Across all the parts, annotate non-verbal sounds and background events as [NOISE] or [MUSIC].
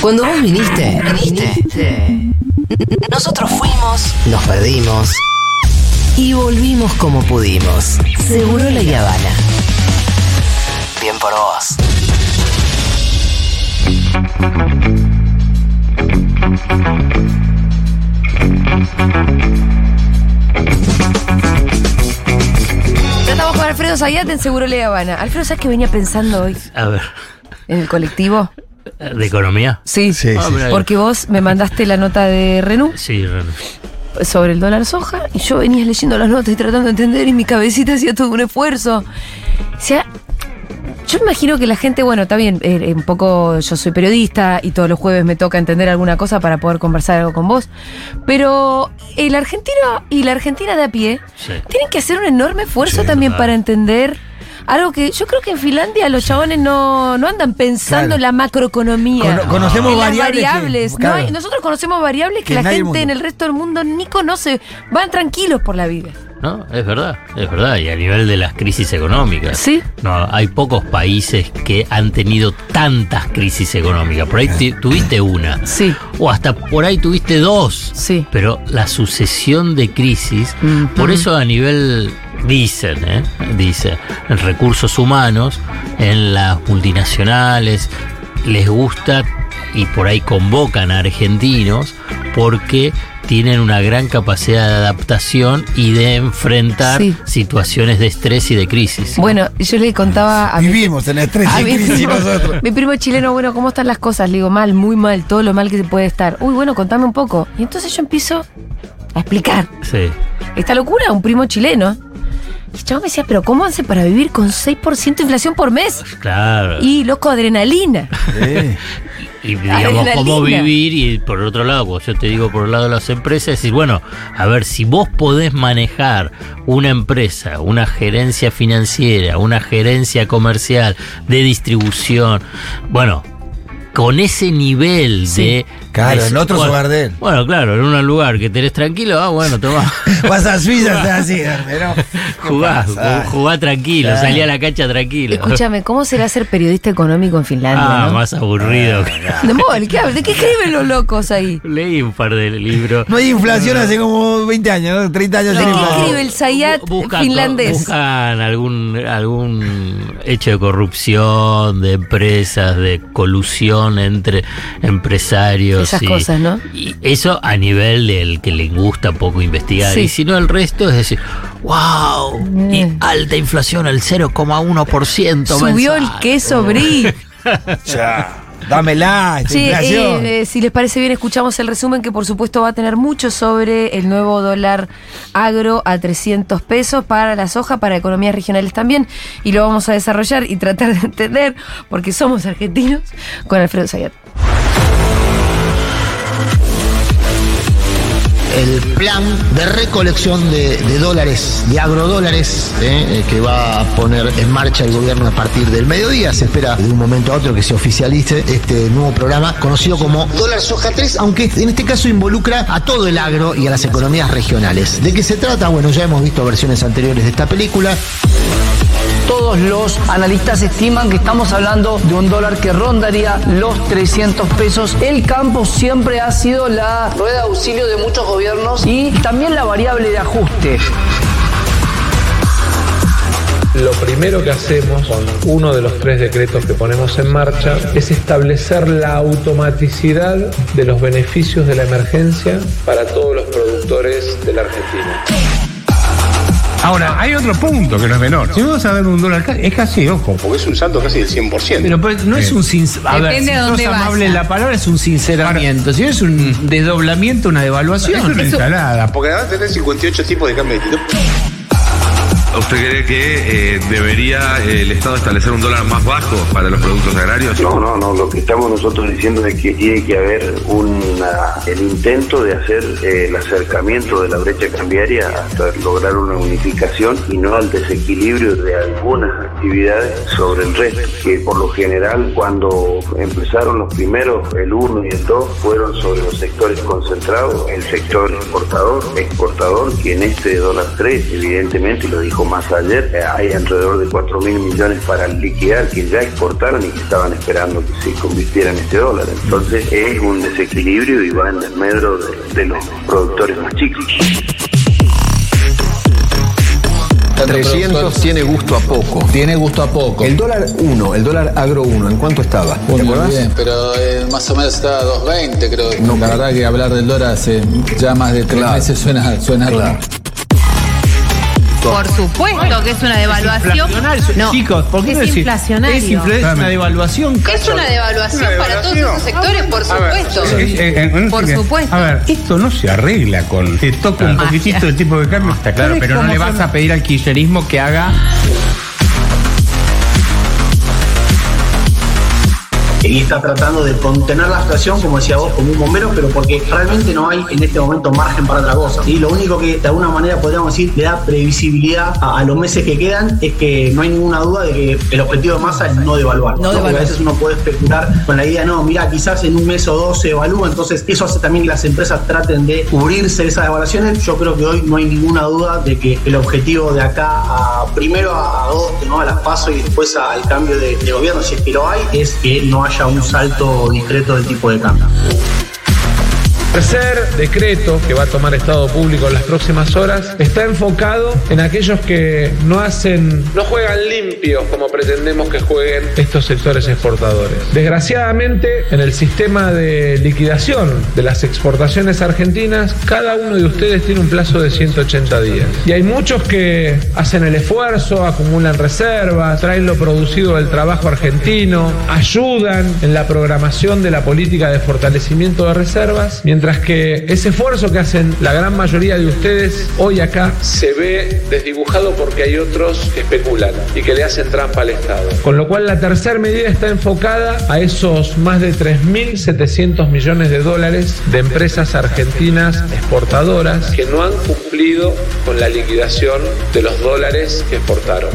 Cuando vos viniste, viniste. Nosotros fuimos, nos perdimos y volvimos como pudimos. Seguro la Habana. Bien por vos. Tratamos con Alfredo Zayat en Seguro Le Habana. Alfredo, ¿sabes qué venía pensando hoy A ver, en el colectivo? ¿De economía? Sí, Sí, Ah, sí. porque vos me mandaste la nota de Renú Sí, Ren- sobre el dólar soja y yo venía leyendo las notas y tratando de entender y mi cabecita hacía todo un esfuerzo. O sea, yo imagino que la gente, bueno, está bien, eh, un poco yo soy periodista y todos los jueves me toca entender alguna cosa para poder conversar algo con vos, pero el argentino y la argentina de a pie sí. tienen que hacer un enorme esfuerzo Sí, también para entender algo que yo creo que en Finlandia los chabones no, no andan pensando Claro. en la macroeconomía. Cono- conocemos en las variables que- variables. nosotros conocemos variables que, Que la gente en el resto del mundo ni conoce. Van tranquilos por la vida. No, es verdad, es verdad. Y a nivel de las crisis económicas. Sí. No, hay pocos países que han tenido tantas crisis económicas. Por ahí tuviste una. Sí. O hasta por ahí tuviste dos. Sí. Pero la sucesión de crisis, Ujú. por eso a nivel, dicen, ¿eh? dice, en recursos humanos, en las multinacionales, les gusta y por ahí convocan a argentinos porque tienen una gran capacidad de adaptación y de enfrentar Sí. situaciones de estrés y de crisis. Bueno, yo le contaba a mi, Vivimos en estrés a y mi crisis primo, nosotros. mi primo chileno, bueno, ¿cómo están las cosas? Le digo, mal, muy mal, todo lo mal que se puede estar. Uy, bueno, contame un poco. Y entonces yo empiezo a explicar. Sí. esta locura, un primo chileno. Y el chavo me decía, pero ¿cómo hace para vivir con 6% de inflación por mes? Claro. Y loco, adrenalina. Sí. Y digamos, Adrenalina. cómo vivir y por otro lado, pues yo te digo por el lado de las empresas, decir, bueno, a ver, si vos podés manejar una empresa, una gerencia financiera, una gerencia comercial, de distribución, bueno, con ese nivel Sí. de... Claro, en otro bueno, hogar de él. Bueno, claro, en un lugar que tenés tranquilo, ah, bueno, tomá. [LAUGHS] Vas a Suiza, estás así, pero. Jugá, pasa? jugá tranquilo, Claro. salí a la cancha tranquilo. Escúchame, ¿cómo será ser periodista económico en Finlandia? Ah, no? más aburrido. De modo, ¿qué? ¿De qué escriben los locos ahí? Leí un par de libros. No hay inflación hace como 20 años, ¿no? 30 años ¿De sin qué escribe el buscan- finlandés? Buscan algún, algún hecho de corrupción, de empresas, de colusión entre empresarios. Esas y, cosas, ¿no? Y eso a nivel del que le gusta poco investigar. Sí. Y si no, el resto es decir, wow, y Mm. alta inflación al 0,1%. Subió el mensual". queso brie. [LAUGHS] Ya, dámela, esta Sí, eh, eh, si les parece bien, escuchamos el resumen que por supuesto va a tener mucho sobre el nuevo dólar agro a 300 pesos para la soja, para economías regionales también, y lo vamos a desarrollar y tratar de entender, porque somos argentinos, con Alfredo Zayat. El plan de recolección de, dólares, de agrodólares, ¿eh? Eh, que va a poner en marcha el gobierno a partir del mediodía. Se espera de un momento a otro que se oficialice este nuevo programa conocido como Dólar Soja 3, aunque en este caso involucra a todo el agro y a las economías regionales. ¿De qué se trata? Bueno, ya hemos visto versiones anteriores de esta película. Los analistas estiman que estamos hablando de un dólar que rondaría los 300 pesos. El campo siempre ha sido la rueda de auxilio de muchos gobiernos y también la variable de ajuste. Lo primero que hacemos con uno de los tres decretos que ponemos en marcha es establecer la automaticidad de los beneficios de la emergencia para todos los productores de la Argentina. Ahora, hay otro punto que no es menor. Si vamos a ver un dólar, es casi, ojo. Porque es un salto casi del 100%. Pero pues, no es un sin- A ver, Depende si de sos dónde amable la palabra, es un sinceramiento. Si no es un desdoblamiento, una es devaluación. una ensalada. Porque además tenés 58 tipos de cambio distintos. ¿Usted cree que eh, debería eh, el Estado establecer un dólar más bajo para los productos agrarios? No, no, no. Lo que estamos nosotros diciendo es que tiene que haber una, el intento de hacer eh, el acercamiento de la brecha cambiaria hasta lograr una unificación y no al desequilibrio de algunas actividades sobre el resto. Que por lo general, cuando empezaron los primeros, el 1 y el 2, fueron sobre los sectores concentrados, el sector importador, exportador, que en este dólar 3, evidentemente, lo dijo más ayer, eh, hay alrededor de 4 mil millones para liquidar que ya exportaron y que estaban esperando que se convirtiera en este dólar. Entonces es un desequilibrio y va en el medro de, de los productores más chicos. 300 tiene gusto a poco. Tiene gusto a poco. El dólar 1, el dólar agro 1, ¿en cuánto estaba? ¿Te Muy acordás? bien, pero eh, más o menos está a 2.20 creo. No, la verdad que hablar del dólar hace ya más de tres Claro. meses suena, suena raro. Por supuesto que es una devaluación. No, Chicos, ¿por qué es no decir? inflacionario. Es, es una devaluación. Es una devaluación para todos esos sectores, por supuesto. Eh, eh, Por supuesto. A ver, esto no se arregla con. Te toca un poquitito el tipo de cambio. Está Claro, pero no le vas a pedir al kirchnerismo que haga y está tratando de contener la situación, como decía vos, como un bombero, pero porque realmente no hay en este momento margen para otra cosa. Y lo único que de alguna manera podríamos decir le da previsibilidad a, a los meses que quedan es que no hay ninguna duda de que el objetivo de masa es no devaluar. No ¿no? Porque a veces uno puede especular con la idea, no, mira, quizás en un mes o dos se evalúa, entonces eso hace también que las empresas traten de cubrirse de esas devaluaciones. Yo creo que hoy no hay ninguna duda de que el objetivo de acá a primero a agosto, ¿no? a las pasos y después al cambio de, de gobierno, si es que lo hay, es que no haya un salto discreto del tipo de cambio. Tercer decreto que va a tomar Estado Público en las próximas horas está enfocado en aquellos que no hacen, no juegan limpios como pretendemos que jueguen estos sectores exportadores. Desgraciadamente, en el sistema de liquidación de las exportaciones argentinas, cada uno de ustedes tiene un plazo de 180 días. Y hay muchos que hacen el esfuerzo, acumulan reservas, traen lo producido del trabajo argentino, ayudan en la programación de la política de fortalecimiento de reservas, que ese esfuerzo que hacen la gran mayoría de ustedes hoy acá se ve desdibujado porque hay otros que especulan y que le hacen trampa al Estado. Con lo cual la tercera medida está enfocada a esos más de 3.700 millones de dólares de empresas argentinas exportadoras que no han cumplido con la liquidación de los dólares que exportaron.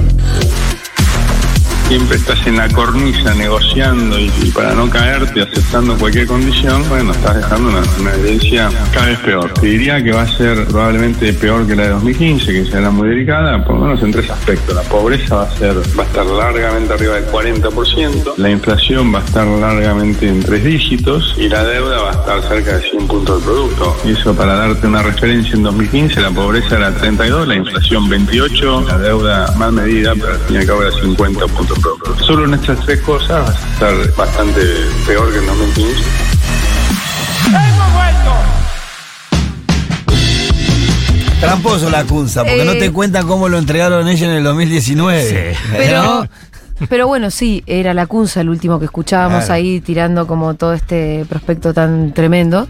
Siempre estás en la cornisa negociando y, para no caerte, aceptando cualquier condición, bueno, estás dejando una, una evidencia cada vez peor. Te diría que va a ser probablemente peor que la de 2015, que será muy delicada, por lo menos en tres aspectos. La pobreza va a ser, va a estar largamente arriba del 40%, la inflación va a estar largamente en tres dígitos y la deuda va a estar cerca de 100 puntos del producto. Y eso para darte una referencia, en 2015 la pobreza era 32, la inflación 28, la deuda más medida, pero al fin y al cabo era 50 puntos Solo en estas tres cosas vas a estar bastante peor que en 2015. Tramposo la Cunza, porque no Eh. te cuentan cómo lo entregaron ellos en el 2019. Pero, ¿No? pero bueno, sí, era la Cunza el último que escuchábamos Claro. ahí tirando como todo este prospecto tan tremendo.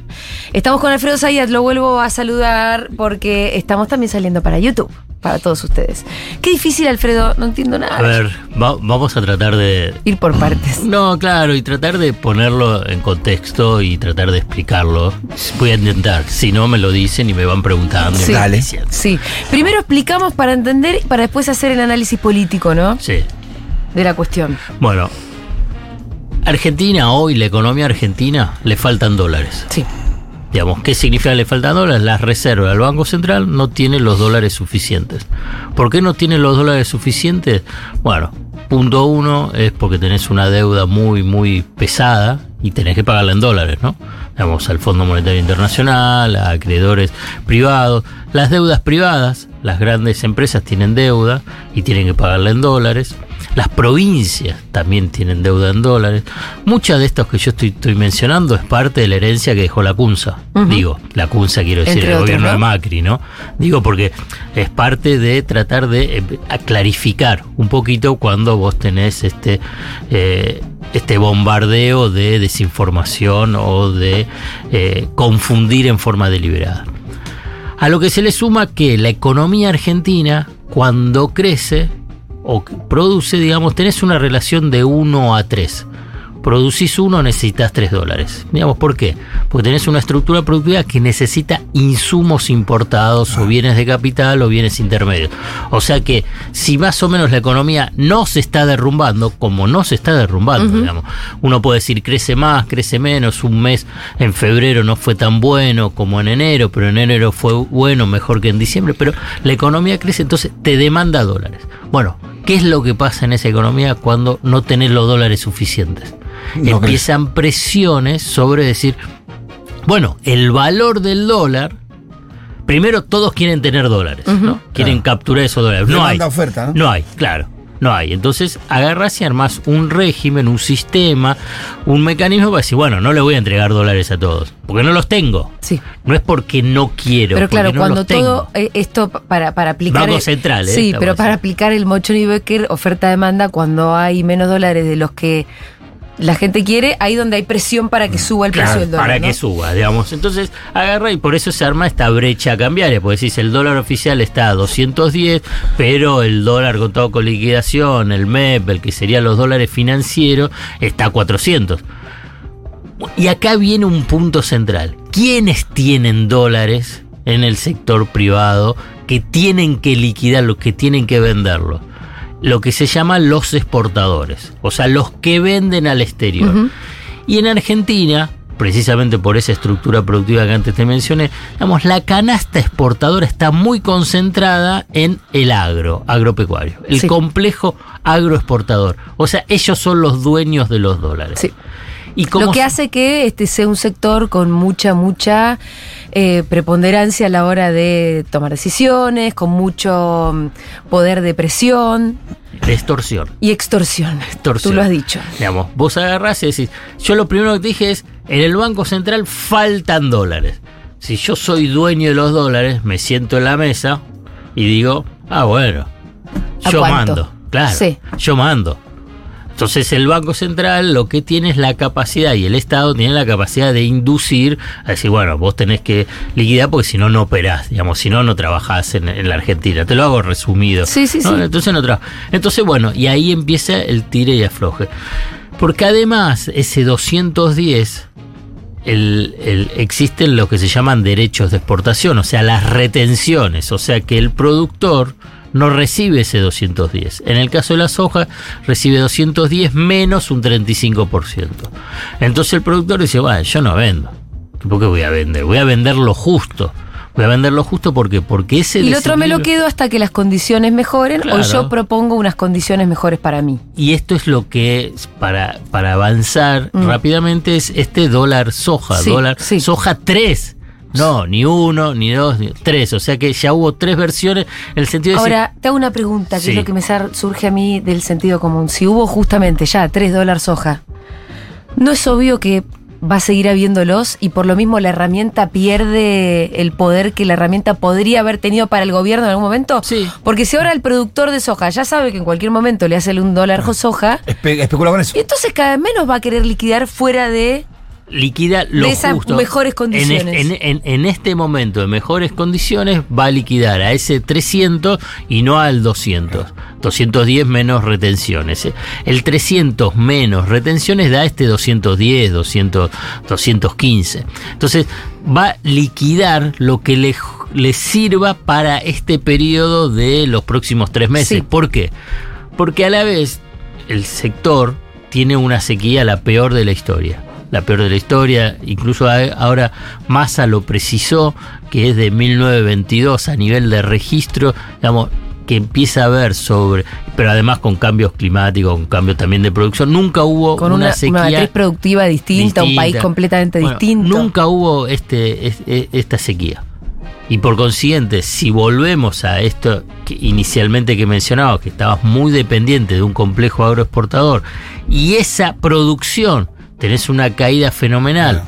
Estamos con Alfredo Zayat, lo vuelvo a saludar porque estamos también saliendo para YouTube, para todos ustedes. Qué difícil, Alfredo, no entiendo nada. A ver, va- vamos a tratar de... Ir por partes. No, claro, y tratar de ponerlo en contexto y tratar de explicarlo. Voy a intentar, si no me lo dicen y me van preguntando. van diciendo. Sí. Primero explicamos para entender y para después hacer el análisis político, ¿no? Sí. De la cuestión. Bueno, Argentina hoy, la economía argentina, le faltan dólares. Sí. Digamos, ¿qué significa le faltan dólares? Las reservas del Banco Central no tienen los dólares suficientes. ¿Por qué no tienen los dólares suficientes? Bueno, punto uno es porque tenés una deuda muy, muy pesada y tenés que pagarla en dólares, ¿no? Digamos, al Fondo Monetario Internacional, a acreedores privados. Las deudas privadas, las grandes empresas tienen deuda y tienen que pagarla en dólares. Las provincias también tienen deuda en dólares. Muchas de estas que yo estoy, estoy mencionando es parte de la herencia que dejó la CUNSA. Digo, la CUNSA quiero decir, Entre el otros, gobierno ¿no? de Macri, ¿no? Digo porque es parte de tratar de eh, clarificar un poquito cuando vos tenés este, eh, este bombardeo de desinformación o de eh, confundir en forma deliberada. A lo que se le suma que la economía argentina, cuando crece o produce, digamos, tenés una relación de 1 a 3. producís uno, necesitas tres dólares. Digamos, ¿por qué? Porque tenés una estructura productiva que necesita insumos importados o bienes de capital o bienes intermedios. O sea que si más o menos la economía no se está derrumbando, como no se está derrumbando, digamos, uno puede decir crece más, crece menos, un mes en febrero no fue tan bueno como en enero, pero en enero fue bueno, mejor que en diciembre, pero la economía crece, entonces te demanda dólares. Bueno, ¿qué es lo que pasa en esa economía cuando no tenés los dólares suficientes? No Empiezan presiones sobre decir, bueno, el valor del dólar, primero todos quieren tener dólares, ¿no? Quieren capturar esos dólares. No hay. Oferta, ¿no? No hay, claro. No hay. Entonces agarras y armas un régimen, un sistema, un mecanismo para decir, bueno, no le voy a entregar dólares a todos, porque no los tengo. Sí. No es porque no quiero. Pero claro, no cuando los todo eh, esto pa- para, para aplicar. Banco central, ¿eh? Sí, pero para aplicar el Mochon y Becker, oferta-demanda, cuando hay menos dólares de los que la gente quiere, ahí donde hay presión para que suba el Claro, precio del dólar. para ¿no? que suba, digamos. Entonces agarra y por eso se arma esta brecha cambiaria, porque decís el dólar oficial está a 210, pero el dólar contado con liquidación, el MEP, el que serían los dólares financieros, está a 400. Y acá viene un punto central. ¿Quiénes tienen dólares en el sector privado que tienen que liquidarlo, que tienen que venderlo? Lo que se llama los exportadores, o sea, los que venden al exterior. Y en Argentina, precisamente por esa estructura productiva que antes te mencioné, digamos, la canasta exportadora está muy concentrada en el agro, agropecuario, el Sí. complejo agroexportador. O sea, ellos son los dueños de los dólares. Sí. Y Lo que hace que este sea un sector con mucha, mucha eh, preponderancia a la hora de tomar decisiones, con mucho mm, poder de presión de extorsión. y extorsión. Extorsión. Tú lo has dicho. Digamos, vos agarrás y decís, yo lo primero que te dije es, en el Banco Central faltan dólares. Si yo soy dueño de los dólares, me siento en la mesa y digo, ah, bueno, ¿A yo cuánto? mando. Claro, Sí. yo mando. Entonces el Banco Central lo que tiene es la capacidad y el Estado tiene la capacidad de inducir a decir, bueno, vos tenés que liquidar porque si no, no operás, digamos, si no, no trabajás en, en la Argentina. Te lo hago resumido. Sí, sí, ¿no? sí. Entonces no Entonces, bueno, y ahí empieza el tire y afloje. Porque además, ese 210 el, el- existen lo que se llaman derechos de exportación, o sea, las retenciones, o sea que el productor no recibe ese 210. En el caso de la soja, recibe 210 menos un 35%. Entonces el productor dice, bueno, yo no vendo. ¿Por qué voy a vender? Voy a vender lo justo. Voy a vender lo justo porque, porque ese Y el otro me lo quedo hasta que las condiciones mejoren Claro. o yo propongo unas condiciones mejores para mí. Y esto es lo que, es para, para avanzar Mm. rápidamente, es este dólar soja, Sí, dólar sí. soja 3. No, ni uno, ni dos, ni tres. O sea que ya hubo tres versiones en el sentido de Ahora, te hago una pregunta, que Sí. es lo que me surge a mí del sentido común. Si hubo justamente ya 3 dólares soja, ¿no es obvio que va a seguir habiéndolos y por lo mismo la herramienta pierde el poder que la herramienta podría haber tenido para el gobierno en algún momento? Sí. Porque si ahora el productor de soja ya sabe que en cualquier momento le hace un dólar soja, Espe- especula con eso. y entonces cada vez menos va a querer liquidar fuera de... liquida lo De esas justo. mejores En, condiciones. es- en- en- en este momento de mejores condiciones va a liquidar a ese 300 y no al 200. 210 menos retenciones. ¿eh? El 300 menos retenciones da este 210, 200, 215. Entonces va a liquidar lo que le, le sirva para este periodo de los próximos tres meses. Sí. ¿Por qué? Porque a la vez el sector tiene una sequía la peor de la historia. La peor de la historia, incluso ahora Massa lo precisó, que es de 1922 a nivel de registro, digamos, que empieza a ver sobre, pero además con cambios climáticos, con cambios también de producción, nunca hubo Con una, una, sequía una matriz productiva distinta, un país completamente Bueno, distinto. Nunca hubo este, es- e- esta sequía. Y por consiguiente, si volvemos a esto que inicialmente que mencionaba, que estabas muy dependiente de un complejo agroexportador, y esa producción, tenés una caída fenomenal,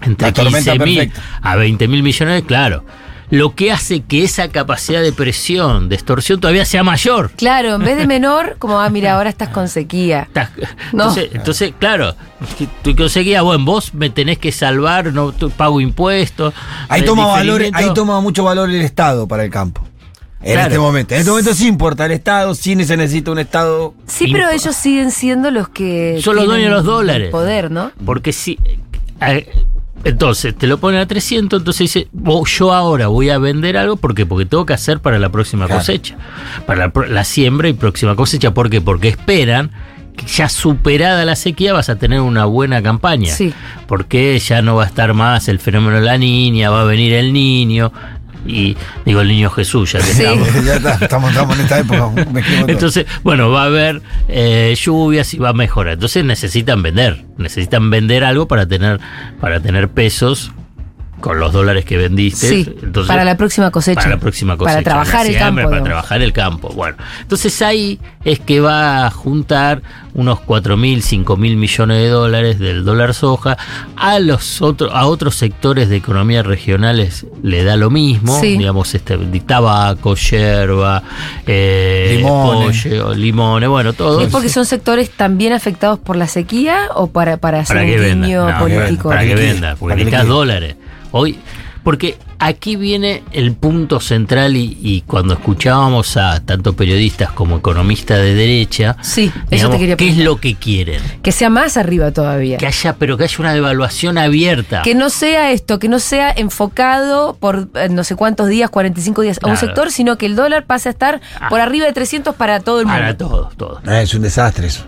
entre La tormenta 15 mil a 20 mil millones, claro. Lo que hace que esa capacidad de presión, de extorsión, todavía sea mayor. Claro, en vez de [LAUGHS] menor, como, ah, mira, ahora estás con sequía. No. Entonces, entonces, claro, tú conseguías, bueno, vos me tenés que salvar, no tú pago impuestos. Ahí toma valor, ahí toma mucho valor el Estado para el campo. En Claro. este momento. En este momento sí importa el Estado, sí se necesita un Estado. Sí, pero ellos siguen siendo los que. Son los tienen dueños de los dólares. el Poder, ¿no? Porque si. eh, Entonces, te lo ponen a 300, entonces dice, "Oh, yo ahora voy a vender algo, ¿por qué? Porque tengo que hacer para la próxima Claro. cosecha, para la, pro- la siembra y próxima cosecha. ¿Por qué? Porque esperan que ya superada la sequía vas a tener una buena campaña. Sí. Porque ya no va a estar más el fenómeno de la niña, va a venir el niño, y digo el niño Jesús, ya que Sí. estamos. [LAUGHS] ya está, estamos, estamos en esta época. Entonces, bueno, va a haber eh, lluvias y va a mejorar. Entonces necesitan vender, necesitan vender algo para tener, para tener pesos con los dólares que vendiste. Sí, Entonces, para la próxima cosecha. Para la próxima cosecha. Para trabajar el campo. Para digamos. trabajar el campo. Bueno, entonces ahí es que va a juntar unos 4 mil, 5 mil millones de dólares del dólar soja. A los otros, a otros sectores de economías regionales le da lo mismo. Sí. Digamos, este, de tabaco, yerba, eh, Limones. pollo, limones, bueno, todo. ¿Es porque son sectores también afectados por la sequía o para, para hacer para que un venda. guiño No, político? Para que porque Para que necesitas dólares. Hoy, porque aquí viene el punto central y, y cuando escuchábamos a tanto periodistas como economistas de derecha, Sí, eso te quería ¿qué es lo que quieren? Que sea más arriba todavía. Que haya, pero que haya una devaluación abierta. Que no sea esto, que no sea enfocado por eh, no sé cuántos días, 45 días a un sector, sino que el dólar pase a estar por arriba de 300 para todo el mundo. Para todos, todos. Ah, es un desastre eso.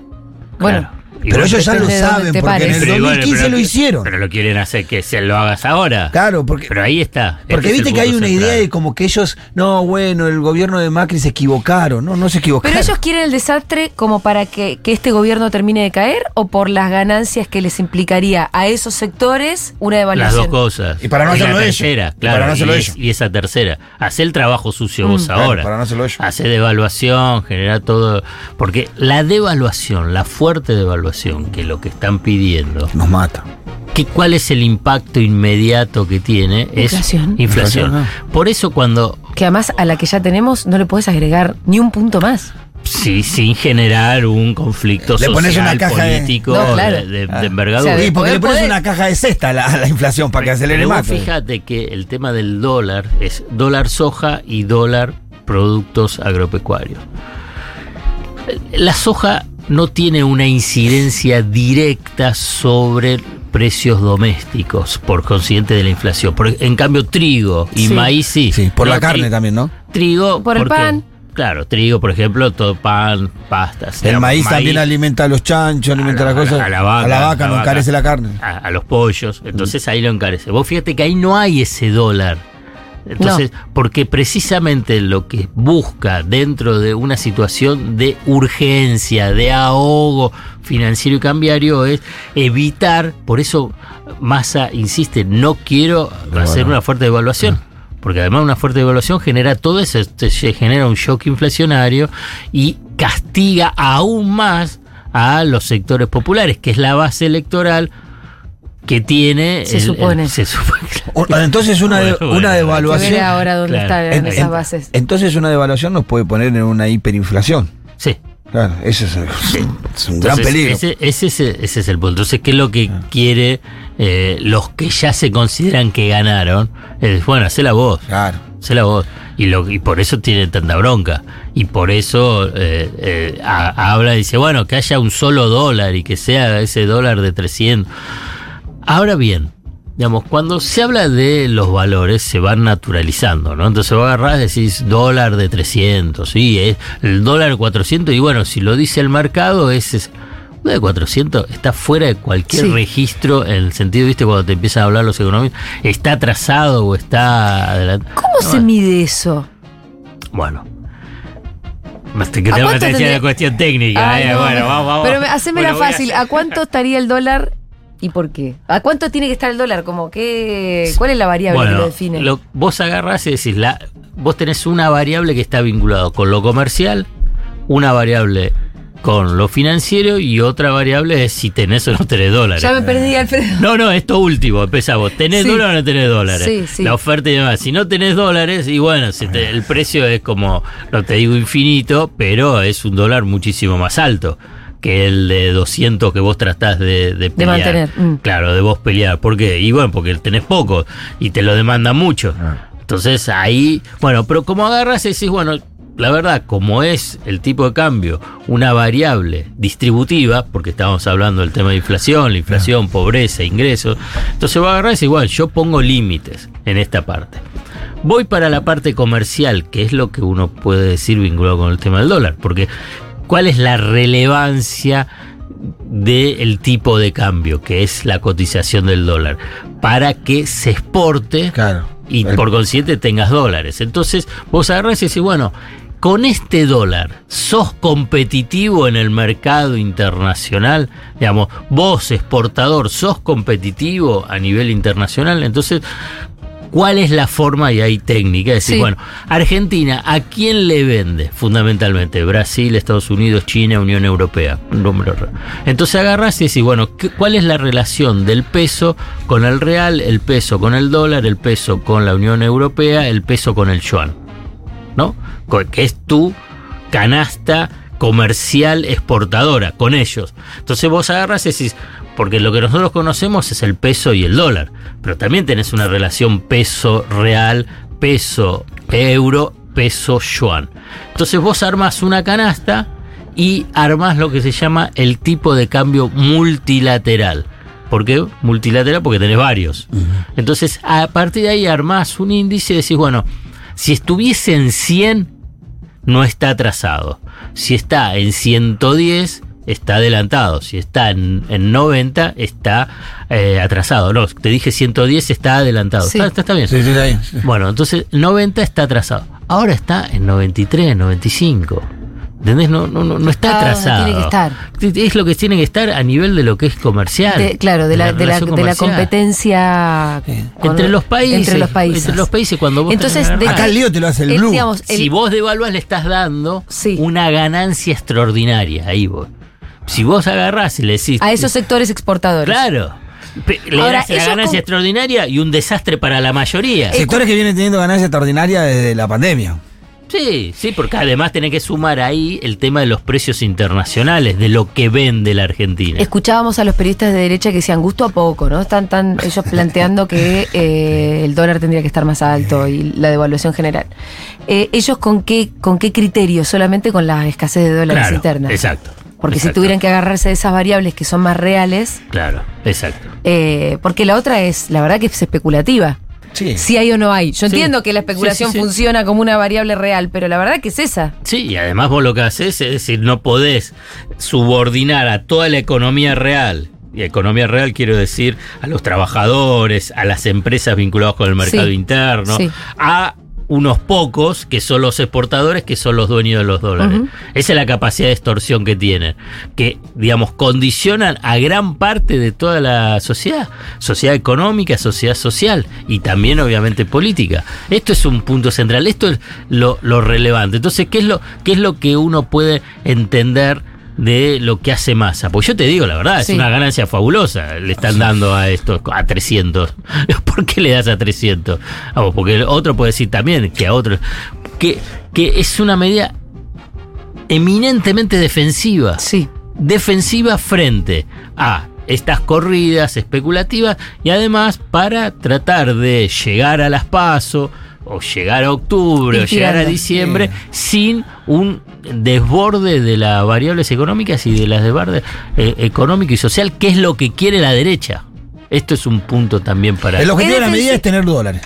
Bueno, Claro. Pero ellos ya lo saben, porque en el pero igual, 2015 pero- lo hicieron. Pero lo quieren hacer que se lo hagas ahora. Claro, porque, Pero ahí está. porque Este viste que hay una central. idea de como que ellos, no, bueno, el gobierno de Macri se equivocaron. No, no se equivocaron. ¿Pero ellos quieren el desastre como para que, que este gobierno termine de caer o por las ganancias que les implicaría a esos sectores una Las devaluación? dos cosas. Y para no hacerlo ellos. tercera, Y claro. para no hacerlo y, ellos. y esa tercera. Hacer el trabajo sucio vos Claro, ahora. para no hacerlo ellos. Hacer devaluación, generar todo. Porque la devaluación, la fuerte devaluación, que lo que están pidiendo, Nos mata. que ¿cuál es el impacto inmediato que tiene? Inflación. Es inflación. Inflación, Por eso cuando Que además a la que ya tenemos no le puedes agregar ni un punto más. Sí, sin generar un conflicto Le pones social, una caja de- político No, claro. de, de- de Ah. envergadura. O sea, Sí, porque poder, le pones poder. una caja de cesta a la, inflación para que acelere más. fíjate que el tema del dólar es dólar soja y dólar productos agropecuarios. La soja no tiene una incidencia directa sobre precios domésticos por consiguiente de la inflación. Por- en cambio, trigo y Sí. maíz sí. Sí, por No, la carne tri- también, ¿no? Trigo. Por el pan. Claro, trigo, por ejemplo, todo pan, pastas. El digamos, maíz, también alimenta a los chanchos, alimenta la- las cosas. a la vaca, no la encarece vaca. la carne. a, a los pollos, entonces ahí lo encarece. Vos fíjate que ahí no hay ese dólar. Entonces, porque precisamente lo que busca dentro de una situación de urgencia, de ahogo financiero y cambiario es evitar, por eso Massa insiste, no quiero hacer una fuerte devaluación. Porque además una fuerte devaluación genera todo eso, se genera un shock inflacionario y castiga aún más a los sectores populares, que es la base electoral que tiene. Se supone. se supone. O- Entonces una, de- Bueno, una bueno. Hay que devaluación. ahora dónde Claro. están En- esas en- bases. Entonces una devaluación nos puede poner en una hiperinflación. Sí. Claro, eso es, es un gran peligro. Ese, ese es, el- ese es el punto. Entonces, ¿qué es lo que quiere eh, los que ya se consideran que ganaron? Es, bueno, hacela vos. Claro. Hacela vos. Y, lo, y por eso tiene tanta bronca. Y por eso eh, eh, ha- habla y dice, bueno, que haya un solo dólar y que sea ese dólar de 300. Ahora bien, digamos, cuando se habla de los valores se van naturalizando, ¿no? Entonces vos agarrás y decís dólar de 300, sí, es el dólar 400 y bueno, si lo dice el mercado, ese es... De 400 está fuera de cualquier Sí. registro en el sentido, viste, cuando te empiezan a hablar los economistas, está atrasado o está adelante. ¿Cómo se mide eso? Bueno. Más te que ¿A tengo que cuánto decir tendría- la cuestión técnica, Ay, eh, no, bueno, vamos, vamos. Pero me- hacémela Bueno, a fácil. ¿A cuánto estaría el dólar y por qué? ¿A cuánto tiene que estar el dólar? Como que, ¿Cuál es la variable que lo define? lo- vos agarrás y decís, la, vos tenés una variable que está vinculado con lo comercial, una variable con lo financiero y otra variable es si tenés o no tenés dólares. ya me perdí, Alfredo. No, no, esto último, empezamos. ¿Tenés Sí. dólares o no tenés dólares? Sí, sí. La oferta y demás. Si no tenés dólares, y bueno, se te- el precio es como, no te digo infinito, pero es un dólar muchísimo más alto que el de 200 que vos tratás de, de pelear. mantener, mm. Claro, de vos pelear. ¿Por qué? Y bueno, porque tenés poco y te lo demandan mucho. Ah. Entonces ahí, bueno, pero como agarras y decís, bueno, la verdad, como es el tipo de cambio una variable distributiva, porque estábamos hablando del tema de inflación, la inflación, pobreza, ingresos, entonces va a agarrar y decir, igual, yo pongo límites en esta parte. Voy para la parte comercial, que es lo que uno puede decir vinculado con el tema del dólar, porque ¿cuál es la relevancia del tipo de cambio, que es la cotización del dólar, para que se exporte y por consiguiente tengas dólares? Entonces vos agarrás y decís, bueno, con este dólar, ¿sos competitivo en el mercado internacional? Digamos, vos, exportador, ¿sos competitivo a nivel internacional? Entonces, ¿cuál es la forma, y hay técnica? Es decir, Sí. bueno, Argentina, ¿a quién le vende? Fundamentalmente, Brasil, Estados Unidos, China, Unión Europea. Un número re- Entonces agarrás y decís, bueno, ¿qué- ¿cuál es la relación del peso con el real, el peso con el dólar, el peso con la Unión Europea, el peso con el yuan? ¿no? Que es tu canasta comercial exportadora con ellos. Entonces vos agarras y decís, porque lo que nosotros conocemos es el peso y el dólar, pero también tenés una relación peso real, peso euro, peso yuan. Entonces vos armas una canasta y armás lo que se llama el tipo de cambio multilateral. ¿Por qué multilateral? Porque tenés varios. Entonces, a partir de ahí armás un índice y decís, bueno, si estuviese en 100, no está atrasado. Si está en 110, está adelantado. Si está en, en 90, está eh, atrasado. No, te dije 110, está adelantado. Sí. Está, está- está bien. Sí, sí, está bien. Bueno, entonces 90 está atrasado. Ahora está en 93, 95. ¿Entendés? No, no, no, no está donde atrasado. tiene que estar. Es lo que tiene que estar a nivel de lo que es comercial. De- claro, de la, de la, de la competencia con- Entre los países. Entre los países. Entre los países cuando vos Entonces, tenés- de Acá el lío te lo hace el el- blue. digamos, el- Si vos devaluás le estás dando una ganancia extraordinaria. Ahí vos. Si vos agarrás y le decís. A esos sectores exportadores. Claro. Le Ahora, das la ellos ganancia con- extraordinaria y un desastre para la mayoría. Sectores que vienen teniendo ganancia extraordinaria desde la pandemia. Sí, sí, porque además tenés que sumar ahí el tema de los precios internacionales, de lo que vende la Argentina. Escuchábamos a los periodistas de derecha que decían gusto a poco, ¿no? Están tan ellos planteando que eh, el dólar tendría que estar más alto y la devaluación general. Eh, ellos con qué con qué criterio? Solamente con la escasez de dólares Claro, internas. Exacto. Porque si tuvieran que agarrarse de esas variables que son más reales, Claro, exacto. eh, porque la otra es, la verdad que es especulativa. Sí. Si hay o no hay. Yo Sí. entiendo que la especulación sí. funciona como una variable real, pero la verdad que es esa. Sí, y además vos lo que haces es decir, no podés subordinar a toda la economía real. Y economía real quiero decir a los trabajadores, a las empresas vinculadas con el mercado Sí, interno, sí. a unos pocos que son los exportadores, que son los dueños de los dólares. Esa es la capacidad de extorsión que tienen, que, digamos, condicionan a gran parte de toda la sociedad, sociedad económica, sociedad social y también, obviamente, política. Esto es un punto central, esto es lo, lo relevante. Entonces, ¿qué es lo, ¿qué es lo que uno puede entender? De lo que hace masa. Pues yo te digo la verdad, Sí. es una ganancia fabulosa. Le están dando a estos, a 300. [LAUGHS] ¿Por qué le das a 300? Vamos, porque el otro puede decir también que a otros. Que, que es una medida eminentemente defensiva. Sí. Defensiva frente a estas corridas especulativas y además para tratar de llegar a las PASO o llegar a octubre o llegar a diciembre sin un desborde de las variables económicas y de las desbordes eh, económico y social, que es lo que quiere la derecha. Esto es un punto también para... El objetivo de la medida es tener dólares.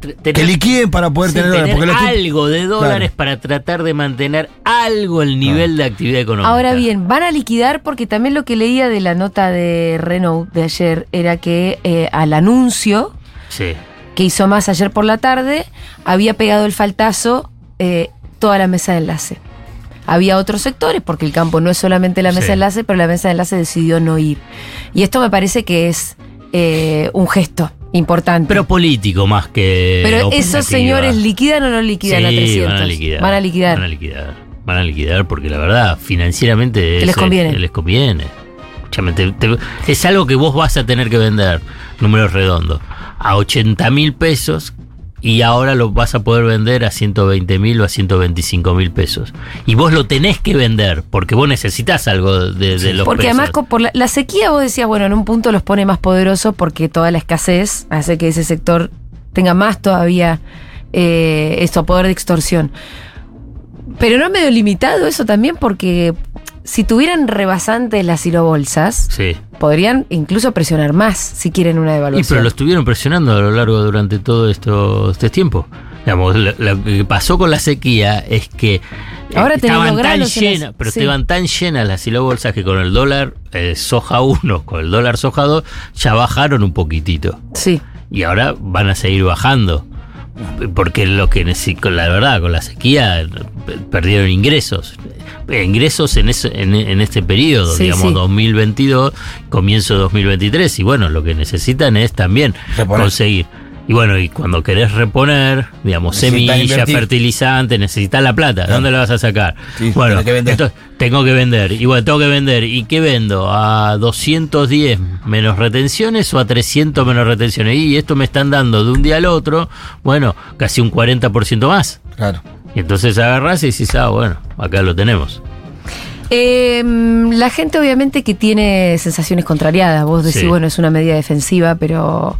tener- Que liquiden para poder Sí, tener dólares. Tip- algo de dólares Claro. para tratar de mantener algo el nivel de actividad económica. Ahora bien, van a liquidar porque también lo que leía de la nota de Renault de ayer era que eh, al anuncio Sí. Que hizo más ayer por la tarde había pegado el faltazo eh, toda la mesa de enlace. Había otros sectores, porque el campo no es solamente la mesa Sí. de enlace, pero la mesa de enlace decidió no ir. Y esto me parece que es eh, un gesto importante. Pero político más que. Pero operativa. esos señores liquidan o no liquidan Sí, a 300. Van a liquidar. Van a liquidar. Van a liquidar. Van a liquidar porque la verdad, financieramente. Es- les conviene. Les conviene. Escúchame, te- te- es algo que vos vas a tener que vender, números redondos, a 80 mil pesos y ahora lo vas a poder vender a 120 mil o a 125 mil pesos. Y vos lo tenés que vender porque vos necesitas algo de, de los Porque pesos. además por la, la sequía vos decías, bueno, en un punto los pone más poderosos porque toda la escasez hace que ese sector tenga más todavía eh, esto, poder de extorsión. Pero no medio limitado eso también porque si tuvieran rebasantes las silobolsas, Sí. podrían incluso presionar más si quieren una Y devaluación. pero lo estuvieron presionando a lo largo durante todo esto, este tiempo. Digamos, lo, lo que pasó con la sequía es que eh, Ahora estaban tan en las- llenas, pero sí. estaban tan llenas las silobolsas que con el dólar eh, soja 1, con el dólar soja 2, ya bajaron un poquitito. Sí. Y ahora van a seguir bajando. Porque lo que la verdad, con la sequía perdieron ingresos. Eh, Ingresos en, ese, en, en este periodo, Sí, digamos sí. 2022, comienzo de 2023. Y bueno, lo que necesitan es también Reponer. conseguir. Y bueno, y cuando querés reponer, digamos, Necesitas semilla, invertir. fertilizante, necesitas la plata. ¿De ¿Dónde la vas a sacar? Sí, bueno, que entonces, tengo que vender. Y bueno, tengo que vender. ¿Y qué vendo? ¿A 210 menos retenciones o a 300 menos retenciones? Y esto me están dando de un día al otro, bueno, casi un 40% más. Claro. Y entonces agarrás y decís, ah, bueno, acá lo tenemos. Eh, la gente obviamente que tiene sensaciones contrariadas. Vos decís, Sí. bueno, es una medida defensiva, pero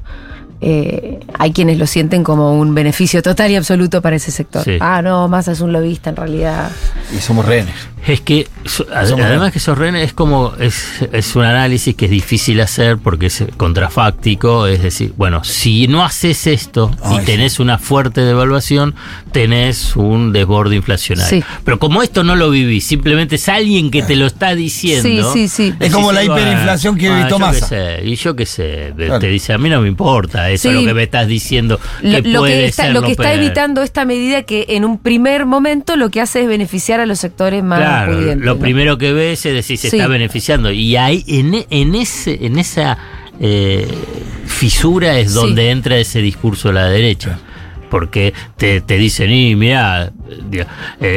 eh, hay quienes lo sienten como un beneficio total y absoluto para ese sector. Sí. Ah, no, Massa es un lobista en realidad. Y somos rehenes. Es que, so- además rehenes. que esos rehenes es como, es, es un análisis que es difícil hacer porque es contrafáctico, es decir, bueno, si no haces esto Ay, y tenés una fuerte devaluación, tenés un desborde inflacionario. Sí. Pero como esto no lo vivís, simplemente es alguien que te lo está diciendo. Sí, sí, sí. Es como la decís, hiperinflación que "Ah, evitó Massa". sé", Y yo qué sé, Claro. te dice, a mí no me importa eso, Sí. lo que me estás diciendo, Lo, que lo puede que está, ser lo que está peor". evitando esta medida que en un primer momento lo que hace es beneficiar a los sectores más Claro, pudientes. lo ¿no? primero que ves es decir, se Sí. está beneficiando. Y ahí, en, e- en, ese, en esa eh, fisura es Sí. donde entra ese discurso de la derecha. Porque te, te dicen, y mira,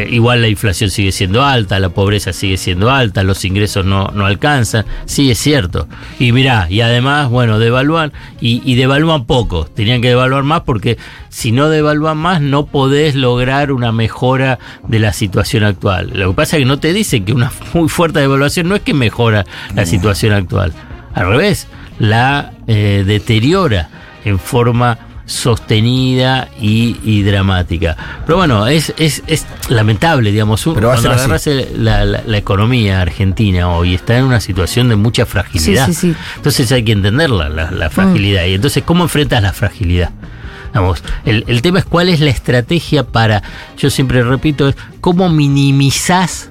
igual la inflación sigue siendo alta, la pobreza sigue siendo alta, los ingresos no, no alcanzan. Sí, es cierto. Y mira, y además, bueno, devalúan, y, y devalúan poco. Tenían que devaluar más porque si no devalúan más no podés lograr una mejora de la situación actual. Lo que pasa es que no te dicen que una [LAUGHS] muy fuerte devaluación no es que mejora la situación actual. Al revés, la eh, deteriora en forma sostenida y, y dramática. Pero bueno, es, es, es lamentable, digamos, un- Pero cuando el- la, la- la economía argentina hoy está en una situación de mucha fragilidad. Sí, sí, sí. Entonces hay que entenderla, la, la fragilidad. Y entonces, ¿cómo enfrentas la fragilidad? Vamos, el, el tema es cuál es la estrategia para, yo siempre repito, es cómo minimizás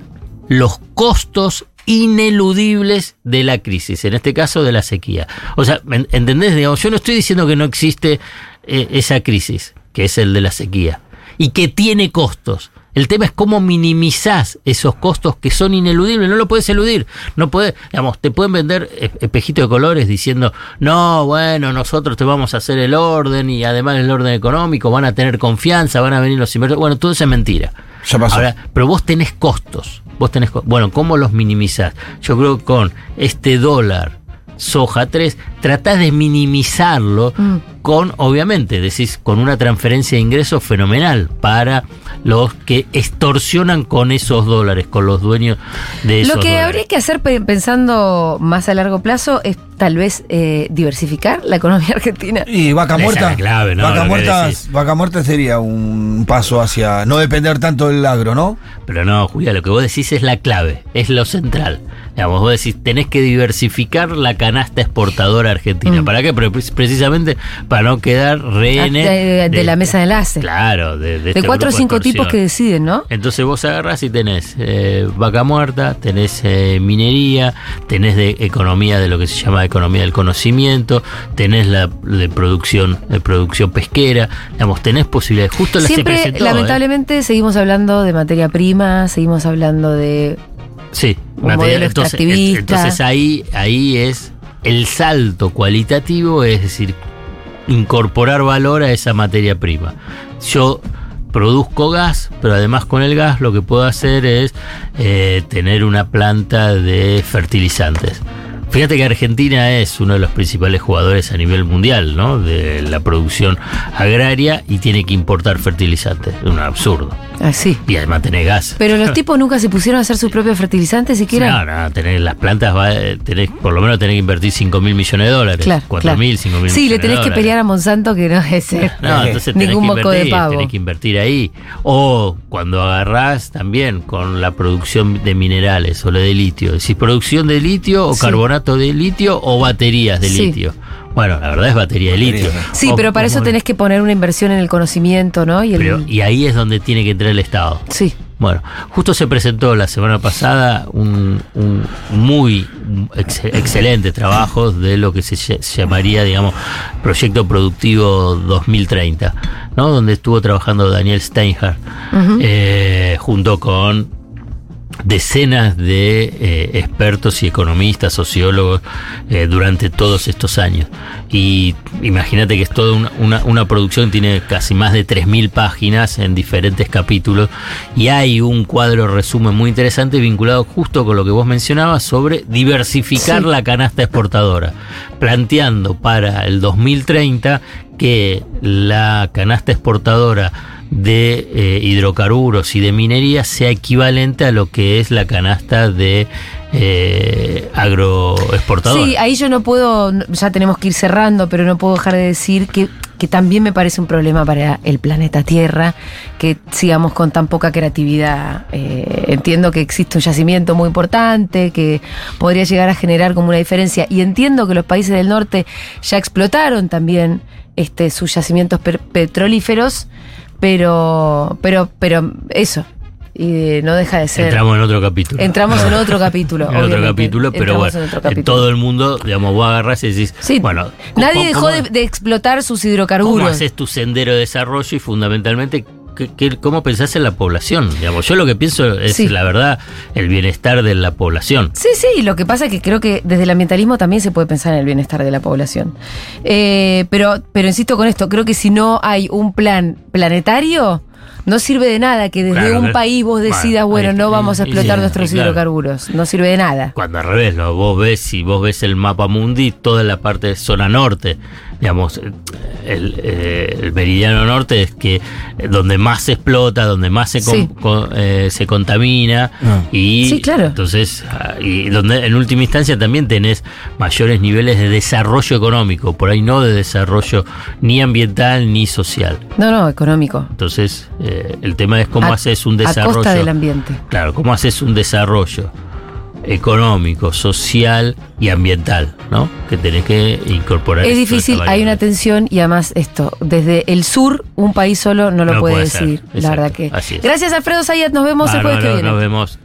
los costos ineludibles de la crisis, en este caso de la sequía. O sea, ¿me ¿entendés? Digamos, yo no estoy diciendo que no existe eh, esa crisis, que es el de la sequía, y que tiene costos. El tema es cómo minimizás esos costos que son ineludibles, no lo puedes eludir. No puedes, digamos, te pueden vender espejitos de colores diciendo, no, bueno, nosotros te vamos a hacer el orden y además el orden económico, van a tener confianza, van a venir los inversores. Bueno, todo eso es mentira. Ya pasó. Ahora, pero vos tenés costos. Vos tenés Bueno, ¿cómo los minimizás? Yo creo que con este dólar soja 3, tratás de minimizarlo Mm. Con, obviamente, decís, con una transferencia de ingresos fenomenal para los que extorsionan con esos dólares, con los dueños de esos Lo que dólares. habría que hacer pe- pensando más a largo plazo es tal vez eh, diversificar la economía [LAUGHS] argentina. Y vaca es muerta. la clave, ¿no? Vaca muerta, decís. vaca muerta sería un paso hacia no depender tanto del agro, ¿no? Pero no, Julia, lo que vos decís es la clave, es lo central. Digamos, vos decís, tenés que diversificar la canasta exportadora argentina. Mm. ¿Para qué? Pero pre- precisamente para no quedar rehenes Ah, de, de la mesa de enlace. Claro, de, de de este cuatro o cinco tipos que deciden, ¿no? Entonces vos agarrás y tenés eh, vaca muerta, tenés eh, minería, tenés de economía de lo que se llama economía del conocimiento, tenés la de producción, de producción pesquera, digamos, tenés posibilidades. Justo las Siempre, presentó, ¿eh? lamentablemente, seguimos hablando de materia prima, seguimos hablando de Sí, modelo entonces, entonces ahí, ahí es el salto cualitativo, es decir, incorporar valor a esa materia prima. Yo produzco gas, pero además con el gas lo que puedo hacer es eh, tener una planta de fertilizantes. Fíjate que Argentina es uno de los principales jugadores a nivel mundial, ¿no? De la producción agraria y tiene que importar fertilizantes. Es un absurdo. Ah, sí. Y además tenés gas. Pero los [LAUGHS] tipos nunca se pusieron a hacer sus propios fertilizantes siquiera. No, no, tenés las plantas, va, eh, tenés, por lo menos tenés que invertir 5 mil millones de dólares. Claro, 4 claro. mil, 5 mil Sí, le millones de tenés que dólares. pelear a Monsanto que no es ser No, entonces tenés ningún que moco de pavo. tenés que invertir ahí. O cuando agarrás también con la producción de minerales o la de litio. Si producción de litio o Sí. carbonato de litio o baterías de Sí. litio. Bueno, la verdad es batería de litio. Sí, O pero para eso tenés que poner una inversión en el conocimiento, ¿no? Y el, pero- y ahí es donde tiene que entrar el Estado. Sí. Bueno, justo se presentó la semana pasada un, un muy ex- excelente trabajo de lo que se ll- llamaría, digamos, Proyecto Productivo 2030, ¿no? Donde estuvo trabajando Daniel Steinhardt eh, junto con decenas de eh, expertos y economistas, sociólogos eh, durante todos estos años. Y imagínate que es toda una, una, una producción, tiene casi más de 3.000 páginas en diferentes capítulos y hay un cuadro resumen muy interesante vinculado justo con lo que vos mencionabas sobre diversificar Sí. la canasta exportadora, planteando para el 2030 que la canasta exportadora de eh, hidrocarburos y de minería sea equivalente a lo que es la canasta de eh. Sí, ahí yo no puedo, ya tenemos que ir cerrando, pero no puedo dejar de decir que, que también me parece un problema para el planeta Tierra que sigamos con tan poca creatividad. Eh, entiendo que existe un yacimiento muy importante, que podría llegar a generar como una diferencia, y entiendo que los países del norte ya explotaron también este, sus yacimientos petrolíferos, pero, pero, pero eso. Y no deja de ser. Entramos en otro capítulo. Entramos en otro capítulo. [LAUGHS] En otro capítulo, pero bueno, en capítulo. todo el mundo, digamos, vos agarrás y decís, Sí, bueno, Nadie ¿cómo- dejó cómo- de, de explotar sus ¿Cómo hidrocarburos. haces tu sendero de desarrollo y fundamentalmente qué- cómo pensás en la población? Digamos, yo lo que pienso es, Sí. la verdad, el bienestar de la población. Sí, sí, lo que pasa es que creo que desde el ambientalismo también se puede pensar en el bienestar de la población. Eh, pero, pero insisto con esto, creo que si no hay un plan planetario, no sirve de nada que desde Claro, un que- país vos decidas, bueno, no vamos a explotar sí, nuestros claro. hidrocarburos. No sirve de nada. Cuando al revés, ¿no? vos ves, si vos ves el mapa mundi, toda la parte de zona norte, digamos, el, eh, el meridiano norte es que eh, donde más se explota, donde más se, Sí. con- eh, se contamina y Sí, claro. entonces ah, y donde en última instancia también tenés mayores niveles de desarrollo económico, por ahí no de desarrollo ni ambiental ni social. No, no, económico. Entonces, eh, el tema es cómo A- haces un A desarrollo. costa del ambiente. Claro, cómo haces un desarrollo económico, social y ambiental, ¿no? Que tenés que incorporar. Es difícil, hay una tensión y además esto, desde el sur, un país solo no lo No puede puede ser, decir. La verdad que. así es. Gracias, Alfredo Zayat. Nos vemos el jueves que viene. Nos vemos.